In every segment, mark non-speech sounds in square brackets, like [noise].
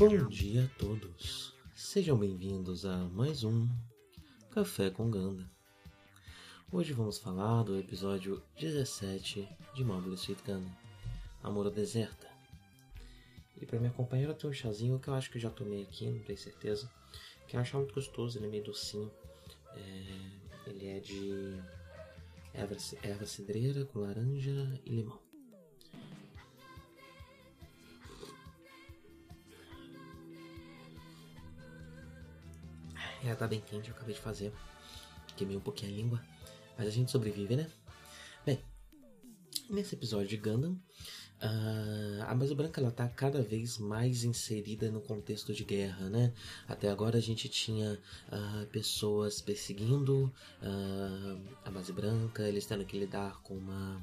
Bom dia a todos. Sejam bem-vindos a mais um Café com Ganda. Hoje vamos falar do episódio 17 de Mobile Suit Gundam, Amor Deserta. E para me acompanhar eu tenho um chazinho que eu acho que eu já tomei aqui, não tenho certeza, que eu acho muito gostoso, ele é meio docinho. É, ele é de erva, erva cidreira com laranja e limão. É, tá bem quente, eu acabei de fazer. Queimei um pouquinho a língua. Mas a gente sobrevive, né? Bem, nesse episódio de Gundam, Uh, a Mesa Branca ela tá cada vez mais inserida no contexto de guerra, né? Até agora a gente tinha uh, pessoas perseguindo uh, a Base Branca, eles tendo que lidar com uma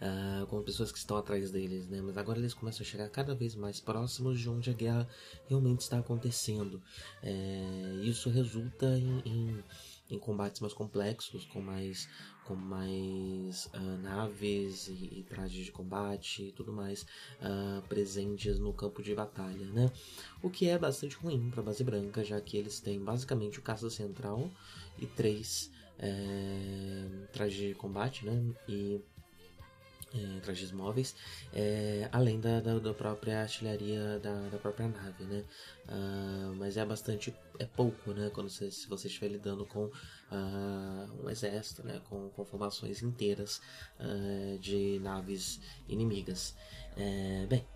Uh, com pessoas que estão atrás deles, né? Mas agora eles começam a chegar cada vez mais próximos de onde a guerra realmente está acontecendo. É, isso resulta em, em, em, combates mais complexos, com mais, com mais uh, naves e, e, trajes de combate e tudo mais uh, presentes no campo de batalha, né? O que é bastante ruim para a base branca, já que eles têm basicamente o caça central e três é, trajes de combate, né? E é, trajes móveis, é, além da, da, da, própria artilharia da, da própria nave, né? Uh, mas é bastante, é pouco, né? Quando você, se você estiver lidando com uh, um exército, né? Com, com formações inteiras uh, de naves inimigas. É, bem,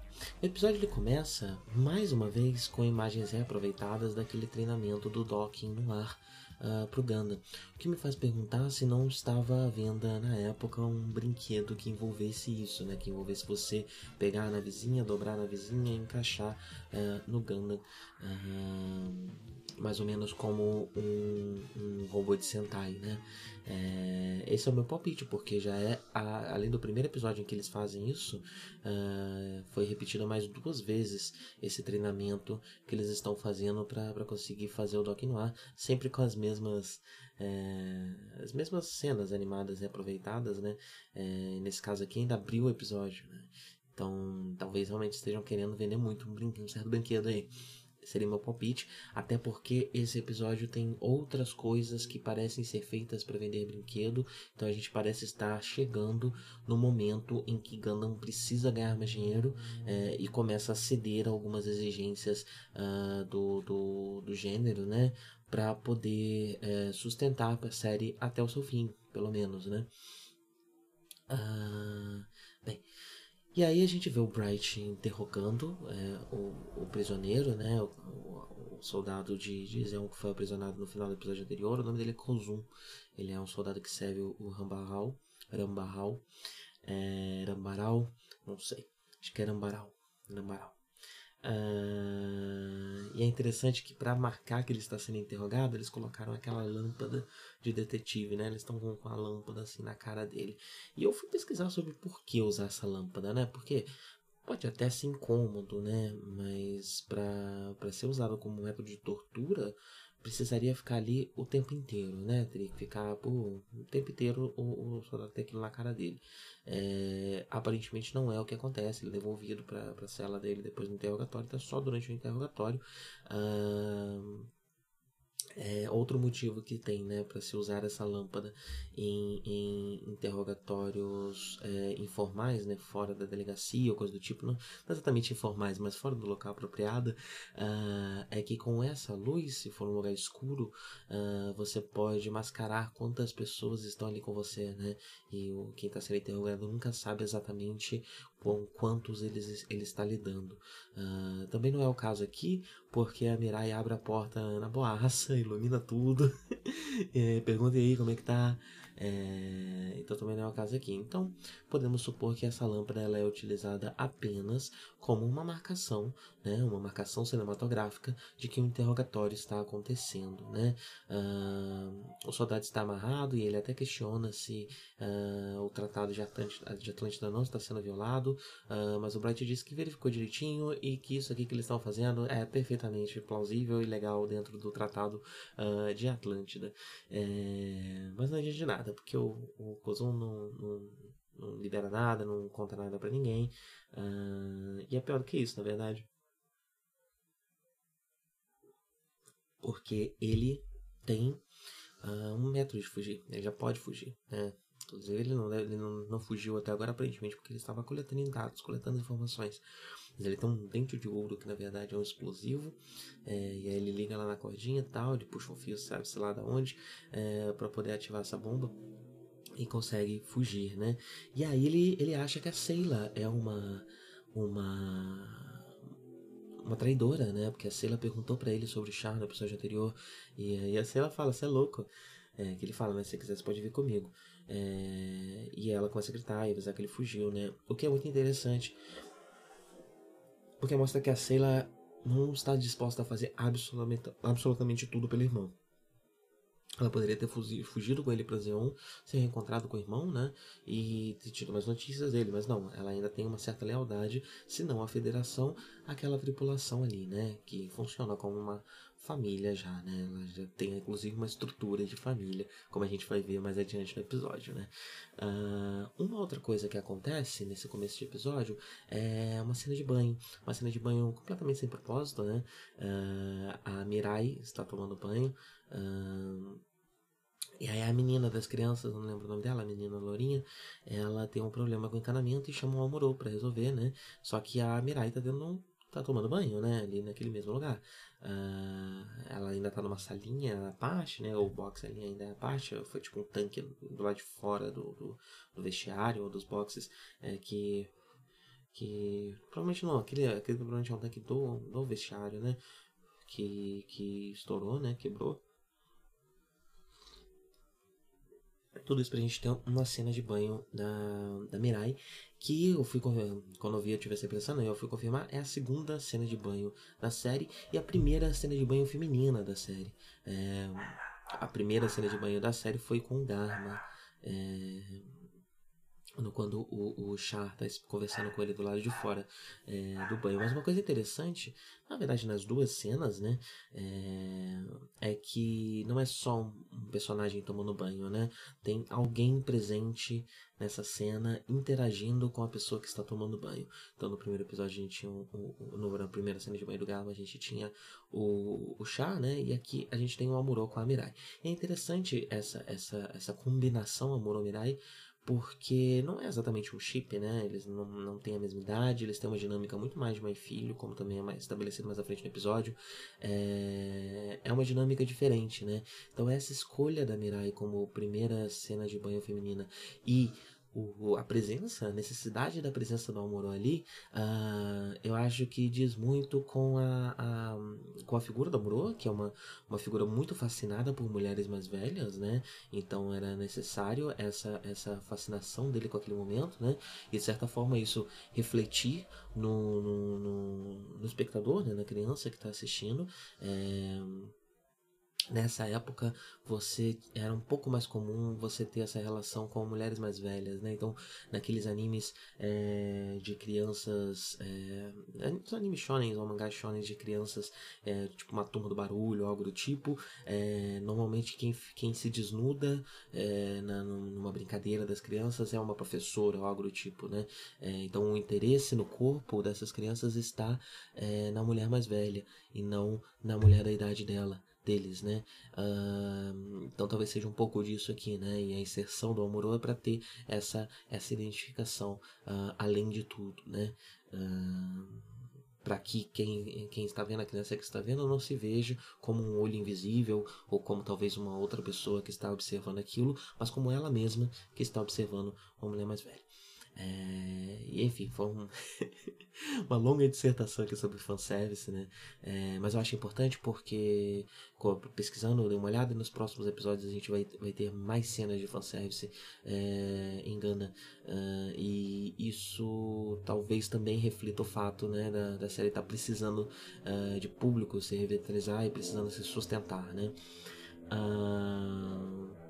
o episódio ele começa mais uma vez com imagens reaproveitadas daquele treinamento do docking no ar uh, pro Ganda. O que me faz perguntar se não estava à venda na época um brinquedo que envolvesse isso, né? Que envolvesse você pegar na vizinha, dobrar na vizinha e encaixar uh, no Ganda. Uh, mais ou menos como um, um robô de Sentai, né? É, esse é o meu palpite, porque já é, a, além do primeiro episódio em que eles fazem isso, uh, foi repetido mais duas vezes esse treinamento que eles estão fazendo para conseguir fazer o Doc Noir, sempre com as mesmas é, as mesmas cenas animadas reaproveitadas, né? É, nesse caso aqui ainda abriu o episódio, né? Então, talvez realmente estejam querendo vender muito um, brinquedo, um certo brinquedo aí seria meu palpite, até porque esse episódio tem outras coisas que parecem ser feitas para vender brinquedo, então a gente parece estar chegando no momento em que Gundam precisa ganhar mais dinheiro é, e começa a ceder a algumas exigências uh, do, do, do gênero, né, para poder é, sustentar a série até o seu fim, pelo menos, né. Uh, e aí a gente vê o Bright interrogando é, o, o, prisioneiro, né? O, o, o soldado de, de Zeon que foi aprisionado no final do episódio anterior. O nome dele é Kozum. Ele é um soldado que serve o, Rambaral. Rambaral. É, Rambaral. Não sei. Acho que é Rambaral. Rambaral. Uh, e é interessante que para marcar que ele está sendo interrogado, eles colocaram aquela lâmpada de detetive, né? Eles estão com, a lâmpada assim na cara dele. E eu fui pesquisar sobre por que usar essa lâmpada, né? Porque pode até ser incômodo, né? Mas para ser usado como método de tortura, precisaria ficar ali o tempo inteiro, né? Teria que ficar por o tempo inteiro o, o soldado ter aquilo na cara dele. É, aparentemente não é o que acontece. Ele é devolvido para a cela dele depois do interrogatório, então só durante o interrogatório. Ah, é outro motivo que tem né, para se usar essa lâmpada em, em interrogatórios é, informais, né, fora da delegacia ou coisa do tipo, não, exatamente informais, mas fora do local apropriado, uh, é que com essa luz, se for um lugar escuro, uh, você pode mascarar quantas pessoas estão ali com você, né? E o, quem está sendo interrogado nunca sabe exatamente com quantos eles, ele está lidando. Uh, também não é o caso aqui, porque a Mirai abre a porta na boaça, [laughs] ilumina tudo, [laughs] é, pergunta aí como é que tá. É, então também não é o caso aqui. Então podemos supor que essa lâmpada ela é utilizada apenas como uma marcação, né, uma marcação cinematográfica de que um interrogatório está acontecendo. Né? Uh, o soldado está amarrado e ele até questiona se uh, o tratado de Atlântida, de Atlântida não está sendo violado, uh, mas o Bright disse que verificou direitinho e que isso aqui que eles estão fazendo é perfeitamente plausível e legal dentro do tratado de Atlântida. É, mas não adianta de nada, porque o, o Kozum não, não, não libera nada, não conta nada para ninguém. e é pior do que isso, na verdade. Porque ele tem uh, um método de fugir. Ele já pode fugir, né? Inclusive, ele, não, ele não, não fugiu até agora, aparentemente, porque ele estava coletando dados, coletando informações. Mas ele tem um dente de ouro que, na verdade, é um explosivo. É, e aí ele liga lá na cordinha e tal, ele puxa um fio, sabe-se lá da onde, é, para poder ativar essa bomba. E consegue fugir, né? E aí ele, ele acha que a Seila é uma... uma uma traidora, né? Porque a Seila perguntou para ele sobre o Char no episódio anterior. E aí a Seila fala, você é louco. É, que ele fala? Se você quiser, você pode vir comigo. É, e ela começa a gritar e avisar que ele fugiu, né? O que é muito interessante. Porque mostra que a Seila não está disposta a fazer absolutamente, absolutamente tudo pelo irmão. Ela poderia ter fugido com ele para Zeon, ser reencontrado com o irmão, né? E ter tido mais notícias dele, mas não, ela ainda tem uma certa lealdade, se não a federação, aquela tripulação ali, né? Que funciona como uma família já, né? Ela já tem inclusive uma estrutura de família, como a gente vai ver mais adiante no episódio, né? Uh, uma outra coisa que acontece nesse começo de episódio é uma cena de banho, uma cena de banho completamente sem propósito, né? Uh, a Mirai está tomando banho. Uh, e aí a menina das crianças, não lembro o nome dela, a menina Lourinha, ela tem um problema com encanamento e chama o Amorô para resolver, né? Só que a Mirai tá dando um tá tomando banho, né? Ali naquele mesmo lugar. Uh, ela ainda tá numa salinha à parte, né? O box ali ainda é parte. Foi tipo um tanque do lado de fora do, do, do vestiário ou dos boxes é, que. Que. Provavelmente não, aquele, aquele provavelmente é um tanque do, do vestiário, né? Que, que estourou, né? Quebrou. Tudo isso pra gente ter uma cena de banho da, da Mirai, que eu fui quando eu vi eu tive essa impressão, né? eu fui confirmar, é a segunda cena de banho da série e a primeira cena de banho feminina da série. É, a primeira cena de banho da série foi com o Dharma. É, quando o, o Char está conversando com ele do lado de fora é, do banho. Mas uma coisa interessante, na verdade, nas duas cenas, né, é, é que não é só um personagem tomando banho, né? Tem alguém presente nessa cena interagindo com a pessoa que está tomando banho. Então, no primeiro episódio, a gente tinha no, na primeira cena de banho do Galo, a gente tinha o, o Char, né? E aqui a gente tem o Amuro com a Mirai. É interessante essa, essa, essa combinação Amuro-Mirai porque não é exatamente um chip, né? Eles não, não têm a mesma idade, eles têm uma dinâmica muito mais de mãe e filho, como também é mais estabelecido mais à frente no episódio. É, é uma dinâmica diferente, né? Então essa escolha da Mirai como primeira cena de banho feminina e o, a presença, a necessidade da presença do Amorô ali, uh, eu acho que diz muito com a, a, com a figura do Amorô, que é uma, uma figura muito fascinada por mulheres mais velhas, né? Então era necessário essa, essa fascinação dele com aquele momento, né? E de certa forma isso refletir no, no, no, no espectador, né? na criança que está assistindo. É, nessa época você era um pouco mais comum você ter essa relação com mulheres mais velhas, né? Então, naqueles animes é, de crianças, é, os animes shonen ou mangás shonen de crianças, é, tipo uma turma do barulho, algo do tipo, é, normalmente quem, quem se desnuda é, na, numa brincadeira das crianças é uma professora ou algo do tipo, né? É, então, o interesse no corpo dessas crianças está na mulher mais velha e não na mulher da idade dela deles, né? Uh, então talvez seja um pouco disso aqui, né? E a inserção do Amorô é para ter essa, essa identificação uh, além de tudo, né? Uh, para que quem, quem está vendo, a criança que está vendo, não se veja como um olho invisível ou como talvez uma outra pessoa que está observando aquilo, mas como ela mesma que está observando uma mulher mais velha. É, e enfim, foi um [laughs] uma longa dissertação aqui sobre fanservice, né? É, mas eu acho importante porque, pesquisando, dei uma olhada, e nos próximos episódios a gente vai, vai ter mais cenas de fanservice é, em Gana. Uh, e isso talvez também reflita o fato né, da, da série estar tá precisando uh, de público se revitalizar e precisando se sustentar, né? Uh,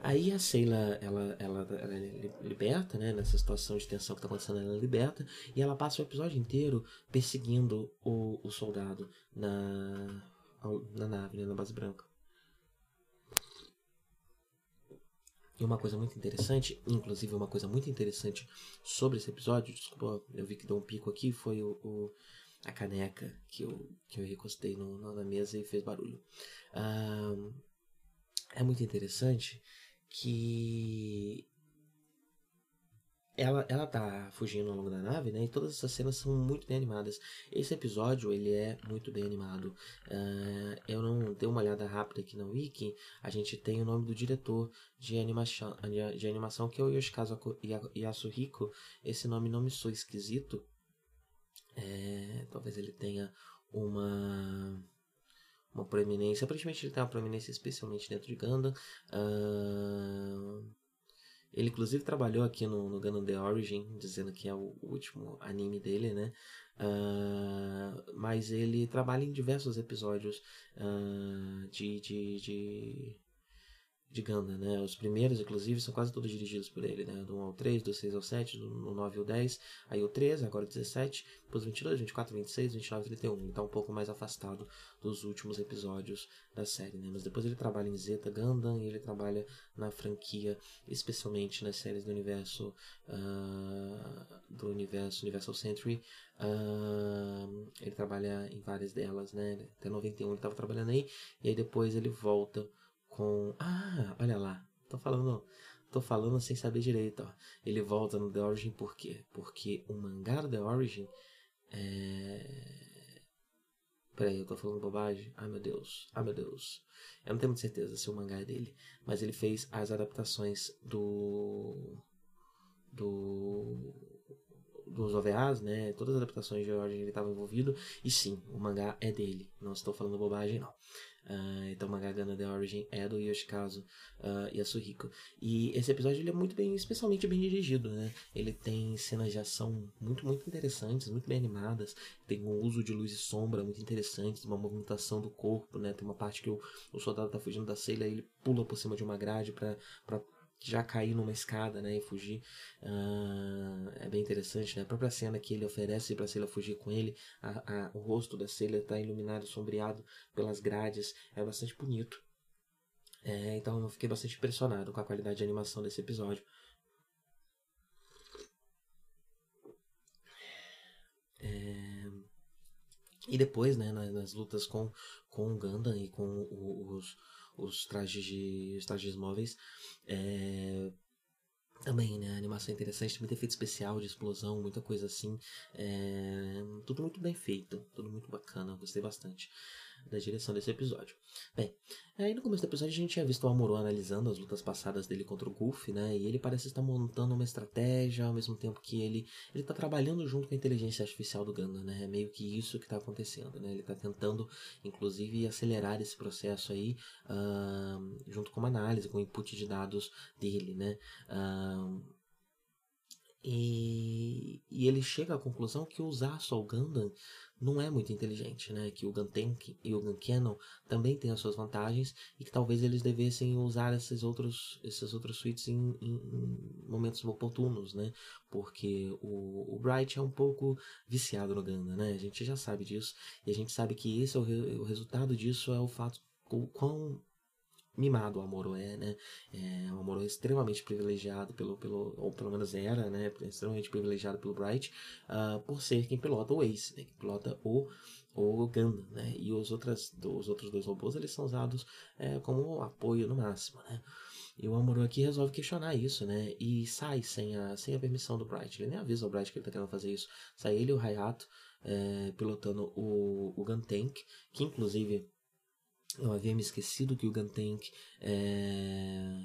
Aí a Sheila, ela, ela, ela é liberta, né? Nessa situação de tensão que tá acontecendo, ela liberta. E ela passa o episódio inteiro perseguindo o, o soldado na, na nave, né, na base branca. E uma coisa muito interessante, inclusive uma coisa muito interessante sobre esse episódio, desculpa, eu vi que deu um pico aqui, foi o, o a caneca que eu, que eu recostei no, na mesa e fez barulho. Uh, é muito interessante que ela, ela tá fugindo ao longo da nave, né? E todas essas cenas são muito bem animadas. Esse episódio, ele é muito bem animado. Uh, eu não dei uma olhada rápida aqui na Wiki. A gente tem o nome do diretor de animação, de, animação que é o Yoshikazu Yasuhiko. Esse nome não me soa esquisito. É, talvez ele tenha uma uma proeminência. Aparentemente ele tem uma proeminência especialmente dentro de Gundam. Uh, ele inclusive trabalhou aqui no, no Gundam The Origin, dizendo que é o último anime dele, né? Uh, mas ele trabalha em diversos episódios uh, de, de, de de Ganda, né? Os primeiros, inclusive, são quase todos dirigidos por ele, né? Do 1 ao 3, do 6 ao 7, do 9 ao 10, aí o 13, agora o 17, depois 22, 24, 26, 29 e 31. Ele tá um pouco mais afastado dos últimos episódios da série, né? Mas depois ele trabalha em Zeta Gundam e ele trabalha na franquia, especialmente nas séries do universo uh, do universo Universal Century. Uh, ele trabalha em várias delas, né? Até 91 ele estava trabalhando aí, e aí depois ele volta com. Ah, olha lá. Tô falando. Tô falando sem saber direito, ó. Ele volta no The Origin por quê? Porque o mangá do The Origin é. Peraí, eu tô falando bobagem? Ai meu Deus, ai meu Deus. Eu não tenho muita certeza se o mangá é dele. Mas ele fez as adaptações do. Do. Dos OVAs, né? Todas as adaptações de Origin ele estava envolvido. E sim, o mangá é dele. Não estou falando bobagem, não. Uh, então, Magagana The Origin é do Yoshikazu uh, Yasuhiko. E esse episódio ele é muito bem, especialmente bem dirigido, né? Ele tem cenas de ação muito, muito interessantes, muito bem animadas. Tem um uso de luz e sombra muito interessante, uma movimentação do corpo, né? Tem uma parte que o, o soldado tá fugindo da ceia ele pula por cima de uma grade para já cair numa escada, né, e fugir. Uh, é bem interessante, né? A própria cena que ele oferece para Celia fugir com ele, a, a, o rosto da Celia está iluminado, sombreado pelas grades, é bastante bonito. É, então eu fiquei bastante impressionado com a qualidade de animação desse episódio. É... E depois, né, nas, nas, lutas com, com o Gundam e com os, os trajes de os trajes móveis. É, também, né? Animação é interessante, muito efeito especial de explosão, muita coisa assim. É, tudo muito bem feito, tudo muito bacana, gostei bastante da direção desse episódio. Bem, aí no começo do episódio a gente tinha visto o Amuro analisando as lutas passadas dele contra o Golf, né? E ele parece estar montando uma estratégia ao mesmo tempo que ele ele está trabalhando junto com a inteligência artificial do Ganda, né? É meio que isso que está acontecendo, né? Ele está tentando, inclusive, acelerar esse processo aí uh, junto com uma análise, com o input de dados dele, né? Uh, e, e, ele chega à conclusão que usar só o Gundam não é muito inteligente, né? Que o Guntank e o Guncanon também têm as suas vantagens e que talvez eles devessem usar esses outros, esses outros suítes em, em, em, momentos oportunos, né? Porque o, o Bright é um pouco viciado no Gundam, né? A gente já sabe disso e a gente sabe que esse é o, re, o resultado disso é o fato o quão mimado o Amoro é, né? É, o Amoro é extremamente privilegiado pelo, pelo, ou pelo menos era, né? Extremamente privilegiado pelo Bright uh, por ser quem pilota o Ace, né? Quem pilota o o Gundam, né? E os, outras, os outros dois robôs eles são usados é, como apoio no máximo, né? E o Amuro aqui resolve questionar isso, né? E sai sem a, sem a permissão do Bright. Ele nem avisa o Bright que ele tá querendo fazer isso. Sai ele e o Hayato é, pilotando o, o Gun Tank, que inclusive eu havia me esquecido que o Guntank é,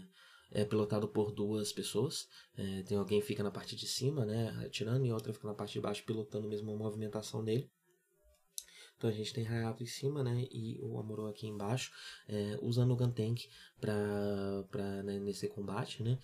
é pilotado por duas pessoas. É, tem alguém que fica na parte de cima, né, atirando, e outra fica na parte de baixo pilotando a movimentação dele. Então a gente tem Hayato em cima, né, e o Amuro aqui embaixo, é, usando o Guntank para né, nesse combate, né,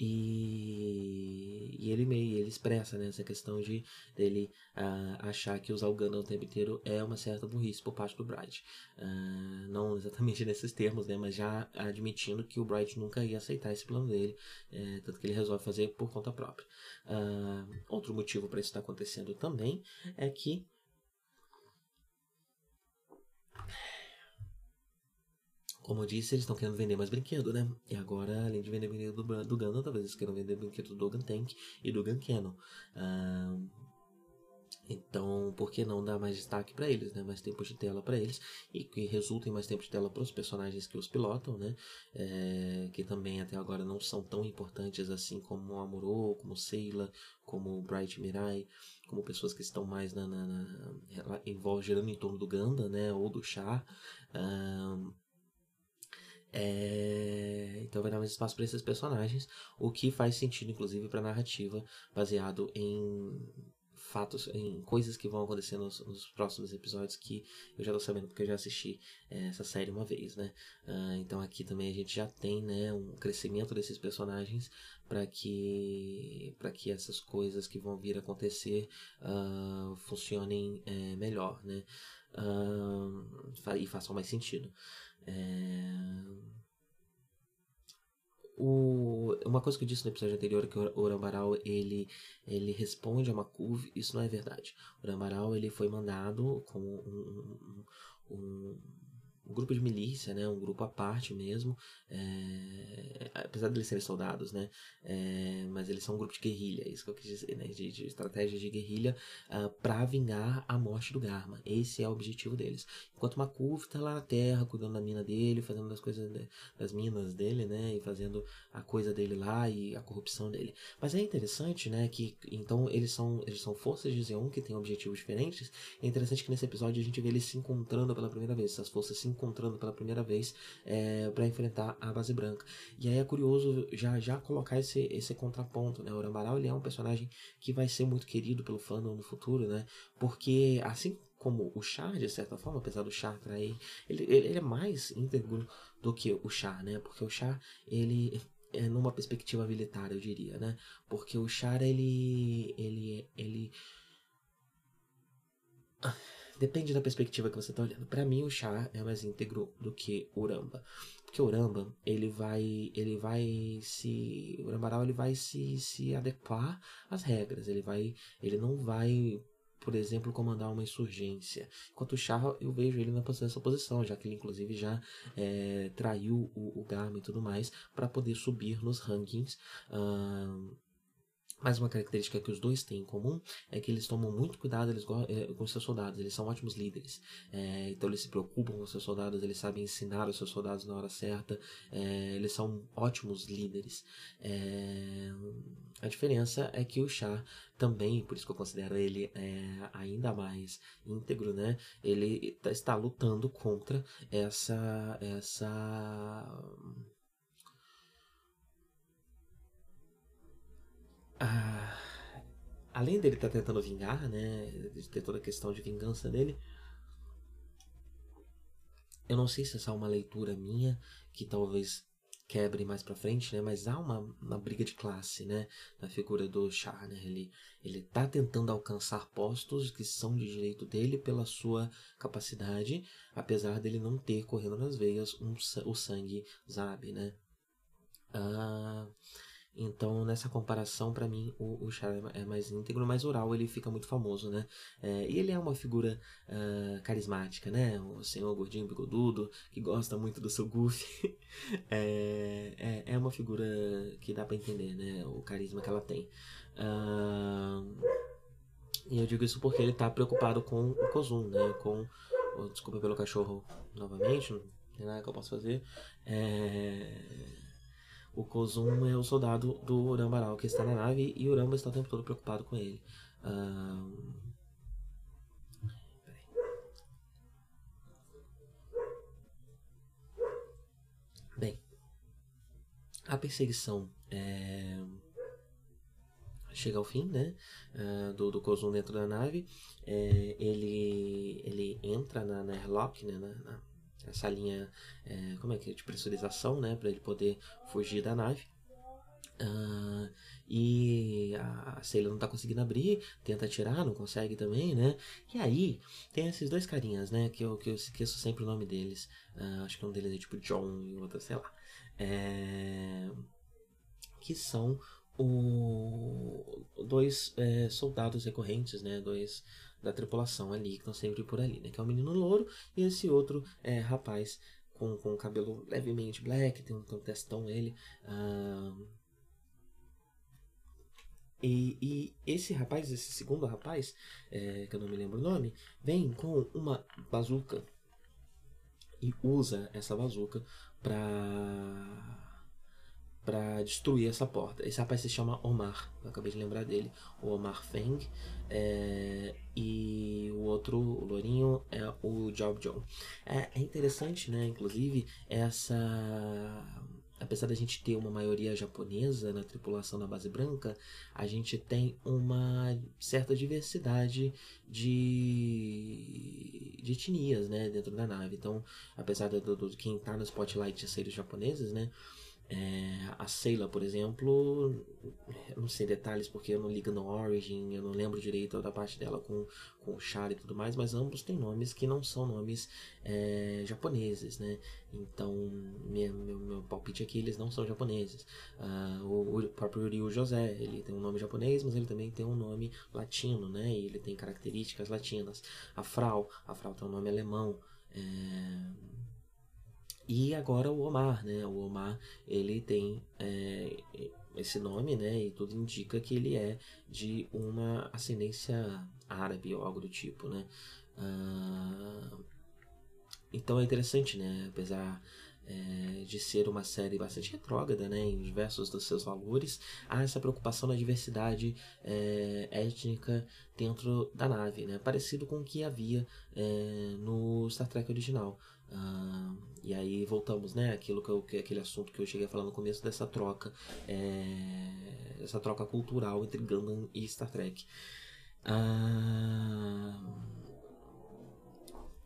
e, e ele meio ele expressa né, essa questão de dele uh, achar que usar o Gundam o tempo inteiro é uma certa burrice por parte do Bright. Uh, não exatamente [laughs] nesses termos, né, mas já admitindo que o Bright nunca ia aceitar esse plano dele, é, tanto que ele resolve fazer por conta própria. Uh, outro motivo para isso estar acontecendo também é que Como eu disse, eles estão querendo vender mais brinquedo, né? E agora, além de vender brinquedo do, do Gundam, talvez eles queiram vender brinquedo do Gun Tank e do Gun Cannon. Então, por que não dar mais destaque para eles, né? Mais tempo de tela para eles e que resultem mais tempo de tela para os personagens que os pilotam, né? É, que também até agora não são tão importantes assim como Amuro, como Seila, como Bright Mirai, como pessoas que estão mais na, na, na em, girando em torno do Ganda, né? Ou do Char. Um, é... Então vai dar mais espaço para esses personagens, o que faz sentido, inclusive, para a narrativa baseado em fatos, em coisas que vão acontecer nos, nos, próximos episódios que eu já tô sabendo porque eu já assisti é, essa série uma vez, né? Uh, então aqui também a gente já tem, né, um crescimento desses personagens para que para que essas coisas que vão vir acontecer uh, funcionem é, melhor, né? Uh, e façam mais sentido. É o, uma coisa que eu disse no episódio anterior é que o Urambaral ele, ele responde a Makuv, isso não é verdade. O Urambaral ele foi mandado como um, um, um um grupo de milícia, né, um grupo à parte mesmo, é, apesar de eles serem soldados, né, é, mas eles são um grupo de guerrilha, é isso que eu quis dizer, né, de, de estratégia de guerrilha uh, ah, para vingar a morte do Garma. Esse é o objetivo deles. Enquanto Makuf tá lá na Terra, cuidando da mina dele, fazendo as coisas de, das minas dele, né, e fazendo a coisa dele lá e a corrupção dele. Mas é interessante, né, que então eles são eles são forças de Zeon que têm objetivos diferentes. É interessante que nesse episódio a gente vê eles se encontrando pela primeira vez, essas forças se encontrando pela primeira vez é, para enfrentar a base branca. E aí é curioso já já colocar esse, esse contraponto, né? O Urambaral ele é um personagem que vai ser muito querido pelo fandom no futuro, né? Porque assim como o Char, de certa forma, apesar do Char trair, ele, ele, é mais íntegro do que o Char, né? Porque o Char, ele é numa perspectiva militar, eu diria, né? Porque o Char, ele ele ele Depende da perspectiva que você está olhando. Para mim, o chá é mais íntegro do que o Uramba. Porque o Uramba, ele vai, ele vai se, o Urambaral, ele vai se, se adequar às regras. Ele vai, ele não vai por exemplo, comandar uma insurgência. Enquanto o Char, eu vejo ele nessa posição, já que ele inclusive já é, traiu o, o Garmin e tudo mais para poder subir nos rankings. Uh, mas uma característica que os dois têm em comum é que eles tomam muito cuidado eles, é, com seus soldados, eles são ótimos líderes. É, então eles se preocupam com seus soldados, eles sabem ensinar os seus soldados na hora certa, é, eles são ótimos líderes. É, a diferença é que o Char também, por isso que eu considero ele ainda mais íntegro, né? Ele está lutando contra essa essa ah, além dele estar tá tentando vingar, né, de ter toda a questão de vingança dele, eu não sei se essa é uma leitura minha que talvez quebre mais para frente, né? Mas há uma, uma briga de classe, né? Na figura do Char, né? Ele ele tá tentando alcançar postos que são de direito dele pela sua capacidade, apesar dele não ter correndo nas veias um, o sangue Zab, né? Ah, então, nessa comparação, para mim, o, o é, é mais íntegro, mas o Ural ele fica muito famoso, né? É, e ele é uma figura uh, carismática, né? O senhor gordinho bigodudo, que gosta muito do seu goofy. [laughs] é, é, é, uma figura que dá para entender, né? O carisma que ela tem. Uh, e eu digo isso porque ele tá preocupado com o Kozum, né? Com. Oh, desculpa pelo cachorro novamente, não tem nada que eu possa fazer. É o Kozum é o soldado do Urambaral que está na nave e Uramba está o tempo todo preocupado com ele. Um... Bem, a perseguição é... chega ao fim, né? Uh, do, do Kozum dentro da nave. É, ele, ele entra na, na airlock, né? Na, na essa linha, é, como é que é, de pressurização, né, para ele poder fugir da nave. Uh, e a Sailor não tá conseguindo abrir, tenta atirar, não consegue também, né? E aí tem esses dois carinhas, né? Que eu, que eu esqueço sempre o nome deles. Uh, acho que um deles é tipo John e o outro, sei lá. É... Que são o... dois é, soldados recorrentes, né? Dois da tripulação ali, que estão sempre por ali, né? Que é o menino louro e esse outro é, rapaz com, com cabelo levemente black, tem um, tem um testão ele. E, e, esse rapaz, esse segundo rapaz, é, que eu não me lembro o nome, vem com uma bazuca e usa essa bazuca para para destruir essa porta. Esse rapaz se chama Omar, eu acabei de lembrar dele, o Omar Feng, é, outro, o Lourinho, é o Job John. É, é interessante, né, inclusive, essa apesar da gente ter uma maioria japonesa na tripulação da base branca, a gente tem uma certa diversidade de, de etnias né, dentro da nave. Então, apesar de quem está no spotlight ser os japoneses, né, é, a Sailor, por exemplo, não sei detalhes porque eu não ligo no Origin, eu não lembro direito da parte dela com, com o Char e tudo mais, mas ambos têm nomes que não são nomes é, japoneses, né? Então, meu, meu, meu, palpite é que eles não são japoneses. Uh, o, o, próprio Ryu José, ele tem um nome japonês, mas ele também tem um nome latino, né? E ele tem características latinas. A Frau, a Frau tem um nome alemão. É e agora o Omar, né? O Omar, ele tem é, esse nome, né? E tudo indica que ele é de uma ascendência árabe ou algo do tipo, né? Ah, então é interessante, né? Apesar é, de ser uma série bastante retrógrada né, em diversos dos seus valores, há essa preocupação na diversidade é, étnica dentro da nave, né, parecido com o que havia é, no Star Trek original. Uh, e aí voltamos, né? Aquilo que, eu, que aquele assunto que eu cheguei a falar no começo dessa troca, é, essa troca cultural entre Gundam e Star Trek. Uh,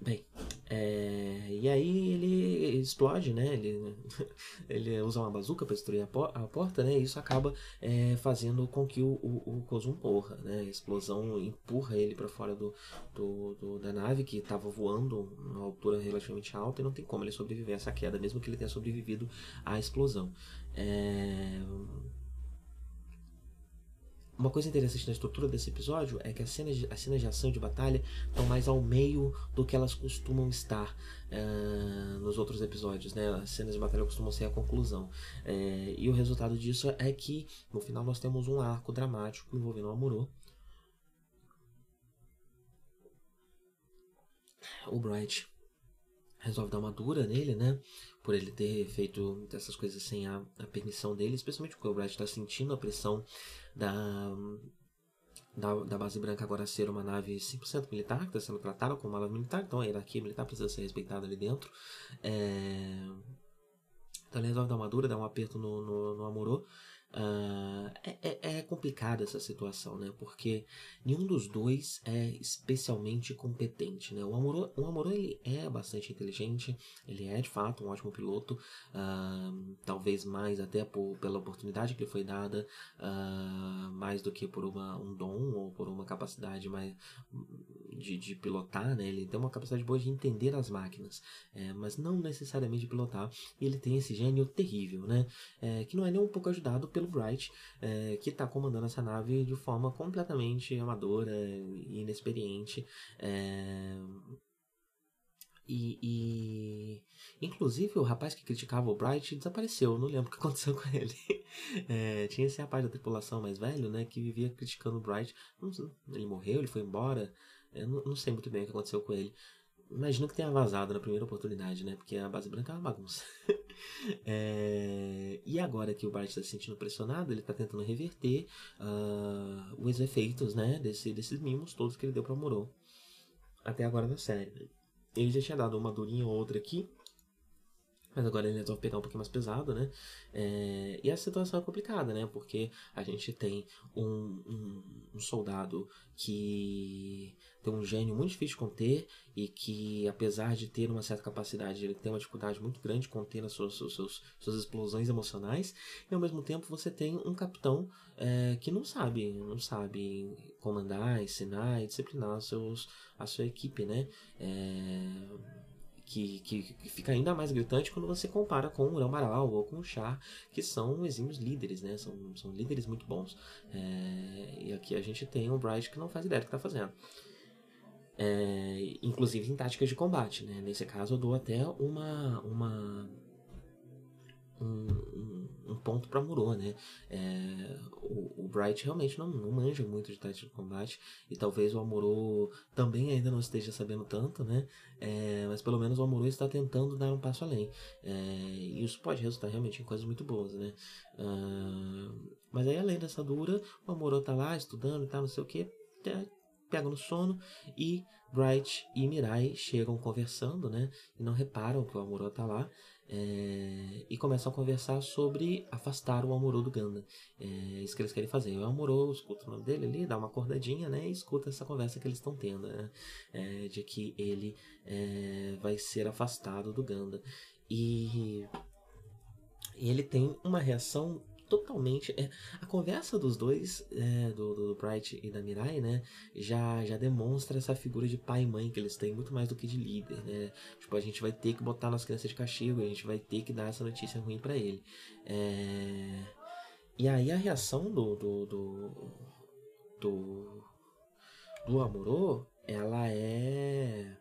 Bem, é, e aí ele explode, né? Ele, [laughs] ele usa uma bazuca para destruir a, por, a, porta, né? E isso acaba é, fazendo com que o, o, o Kozum morra, né? A explosão empurra ele para fora do, do, do, da nave que estava voando a uma altura relativamente alta e não tem como ele sobreviver a essa queda, mesmo que ele tenha sobrevivido à explosão. É, uma coisa interessante na estrutura desse episódio é que as cenas de, as cenas de ação de batalha estão mais ao meio do que elas costumam estar uh, nos outros episódios. Né? As cenas de batalha costumam ser a conclusão. Uh, e o resultado disso é que no final nós temos um arco dramático envolvendo o Amuro. O Bright resolve dar uma dura nele, né? Por ele ter feito essas coisas sem a, a permissão dele, especialmente porque o Bright está sentindo a pressão da, da, da, base branca agora ser uma nave 100% militar, que está sendo tratada como uma nave militar, então a hierarquia militar precisa ser respeitada ali dentro. É... Então ele resolve dar uma dura, dar um aperto no, no, no Amorô, Uh, é, é, complicada essa situação, né? Porque nenhum dos dois é especialmente competente, né? O Amorô, o Amorô ele é bastante inteligente, ele é de fato um ótimo piloto, uh, talvez mais até por, pela oportunidade que lhe foi dada, uh, mais do que por uma, um dom ou por uma capacidade mais de, de pilotar, né? Ele tem uma capacidade boa de entender as máquinas, é, mas não necessariamente de pilotar. E ele tem esse gênio terrível, né? É, que não é nem um pouco ajudado pelo Bright, é, que está comandando essa nave de forma completamente amadora e inexperiente. É, e, e, inclusive o rapaz que criticava o Bright desapareceu, não lembro o que [laughs] aconteceu com ele. É, tinha esse rapaz da tripulação mais velho, né, que vivia criticando o Bright. Ele morreu, ele foi embora. Eu não, não sei muito bem o que aconteceu com ele. Imagino que tenha vazado na primeira oportunidade, né? Porque a base branca é uma bagunça. [laughs] é... E agora que o Bart está se sentindo pressionado, ele está tentando reverter uh, os efeitos, né? Desse, desses mimos todos que ele deu para Moro. Até agora na série. Ele já tinha dado uma durinha ou outra aqui, mas agora ele resolve pegar um pouquinho mais pesado, né? É, e a situação é complicada, né? Porque a gente tem um, um, um, soldado que tem um gênio muito difícil de conter e que, apesar de ter uma certa capacidade, ele tem uma dificuldade muito grande de conter as suas, suas, suas explosões emocionais. E ao mesmo tempo você tem um capitão é, que não sabe, não sabe comandar, ensinar e disciplinar seus, a sua equipe, né? É, que, que, que, fica ainda mais gritante quando você compara com o Amaral ou com o Char, que são exímios líderes, né? São, são líderes muito bons. É, e aqui a gente tem um Bright que não faz ideia do que está fazendo. É, inclusive em táticas de combate, né? Nesse caso eu dou até uma, uma um, um ponto para Muro, né? É, o, o, Bright realmente não, não manja muito de tática de combate e talvez o Amuro também ainda não esteja sabendo tanto, né? É, mas pelo menos o Amuro está tentando dar um passo além é, e isso pode resultar realmente em coisas muito boas, né? Uh, mas aí além dessa dura, o Amuro tá lá estudando e tal, não sei o que, pega no sono e Bright e Mirai chegam conversando, né? E não reparam que o Amuro tá lá. É, e começam a conversar sobre afastar o Amuro do Ganda. É isso que eles querem fazer. O Amuro escuta o nome dele ali, dá uma acordadinha, né? E escuta essa conversa que eles estão tendo, né? É, de que ele é, vai ser afastado do Ganda. E, e ele tem uma reação totalmente. É, a conversa dos dois, é, do, do, Bright e da Mirai, né, já, já demonstra essa figura de pai e mãe que eles têm muito mais do que de líder, né? Tipo, a gente vai ter que botar nossa criança de castigo, a gente vai ter que dar essa notícia ruim para ele. É... E aí a reação do. do. do. do, do Amorô, ela é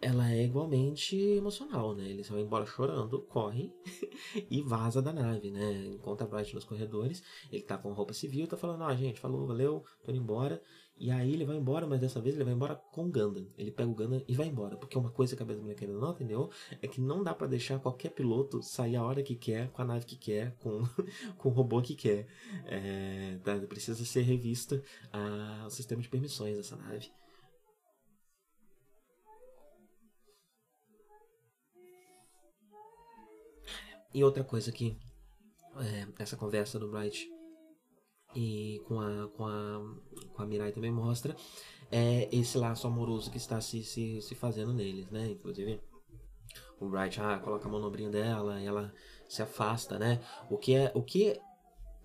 ela é igualmente emocional, né? Eles vão embora chorando, corre [laughs] e vaza da nave, né? Encontra a Bright nos corredores, ele tá com roupa civil, tá falando, ah, gente, falou, valeu, tô indo embora. E aí ele vai embora, mas dessa vez ele vai embora com o Gundam. Ele pega o Gundam e vai embora, porque uma coisa que a Beta ainda não entendeu é que não dá para deixar qualquer piloto sair a hora que quer, com a nave que quer, com, [laughs] com o robô que quer. É, tá? Precisa ser revista a, o sistema de permissões dessa nave. E outra coisa que é, essa conversa do Bright e com a, com a, com a Mirai também mostra é esse laço amoroso que está se, se, se fazendo neles, né? Inclusive, o Bright ah, coloca a mão dela e ela se afasta, né? O que é, o que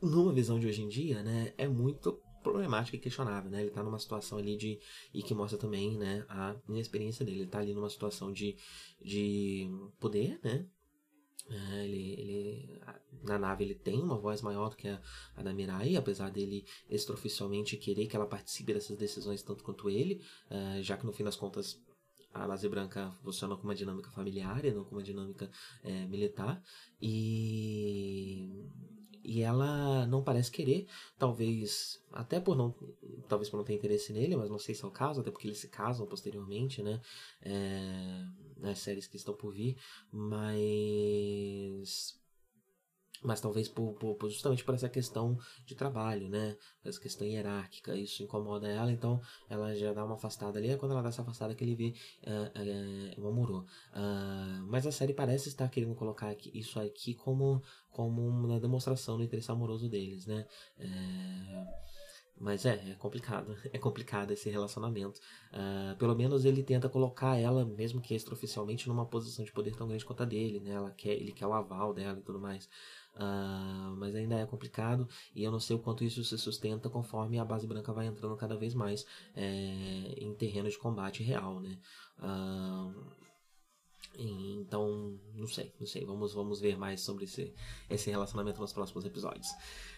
numa visão de hoje em dia, né, é muito problemático e questionável, né? Ele tá numa situação ali de e que mostra também, né, a inexperiência dele. Ele tá ali numa situação de, de poder, né? É, ele, ele, na nave ele tem uma voz maior do que a, a da Mirai, apesar dele extraoficialmente querer que ela participe dessas decisões tanto quanto ele, é, já que no fim das contas a Laze Branca funciona com uma dinâmica familiar e não com uma dinâmica é, militar. E e ela não parece querer, talvez até por não, talvez por não ter interesse nele, mas não sei se é o caso, até porque eles se casam posteriormente, né, é, nas séries que estão por vir, mas mas talvez por, por, justamente por essa questão de trabalho, né? Essa questão hierárquica, isso incomoda ela, então ela já dá uma afastada ali. É quando ela dá essa afastada que ele vê uh, uh, o. Uh, mas a série parece estar querendo colocar aqui, isso aqui como, como uma demonstração do interesse amoroso deles, né? É... Mas é, é complicado. [laughs] É complicado esse relacionamento. Uh, pelo menos ele tenta colocar ela, mesmo que extraoficialmente, numa posição de poder tão grande quanto a dele, né? Ela quer, ele quer o aval dela e tudo mais. Uh, mas ainda é complicado e eu não sei o quanto isso se sustenta conforme a base branca vai entrando cada vez mais é, em terreno de combate real, né? Uh, então, não sei, não sei. Vamos, vamos ver mais sobre esse, esse relacionamento nos próximos episódios.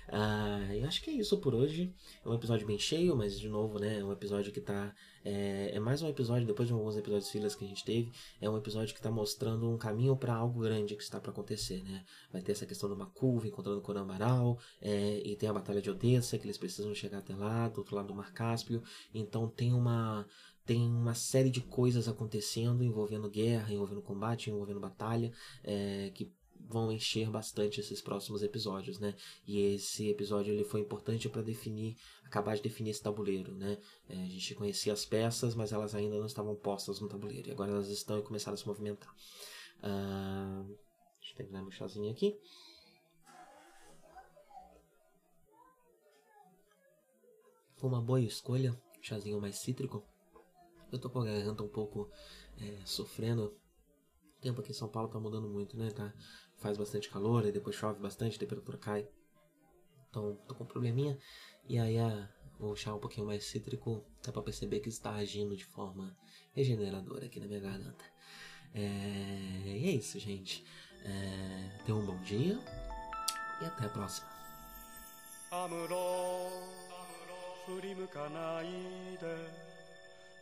Uh, eu acho que é isso por hoje. É um episódio bem cheio, mas de novo, né? É um episódio que tá. É, é mais um episódio, depois de alguns episódios filas que a gente teve, é um episódio que tá mostrando um caminho para algo grande que está para acontecer, né? Vai ter essa questão do Makuva encontrando o Corambaral, é, e tem a Batalha de Odessa, que eles precisam chegar até lá, do outro lado do Mar Cáspio. Então tem uma tem uma série de coisas acontecendo envolvendo guerra, envolvendo combate, envolvendo batalha, é, que vão encher bastante esses próximos episódios, né? E esse episódio ele foi importante para definir, acabar de definir esse tabuleiro, né? É, a gente conhecia as peças, mas elas ainda não estavam postas no tabuleiro. E agora elas estão e começaram a se movimentar. Uh, deixa eu terminar meu chazinho aqui. Foi uma boa escolha, chazinho mais cítrico. Eu tô com a garganta um pouco é, sofrendo. O tempo aqui em São Paulo tá mudando muito, né? Tá, faz bastante calor, e depois chove bastante, a temperatura cai. Então tô com um probleminha. E aí a, o chá um pouquinho mais cítrico dá pra perceber que está agindo de forma regeneradora aqui na minha garganta. É, e é isso, gente. É, tenham um bom dia e até a próxima. 振り向かないで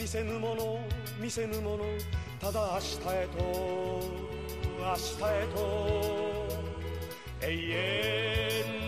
見せぬもの見せぬものただ明日へと明日へと。永遠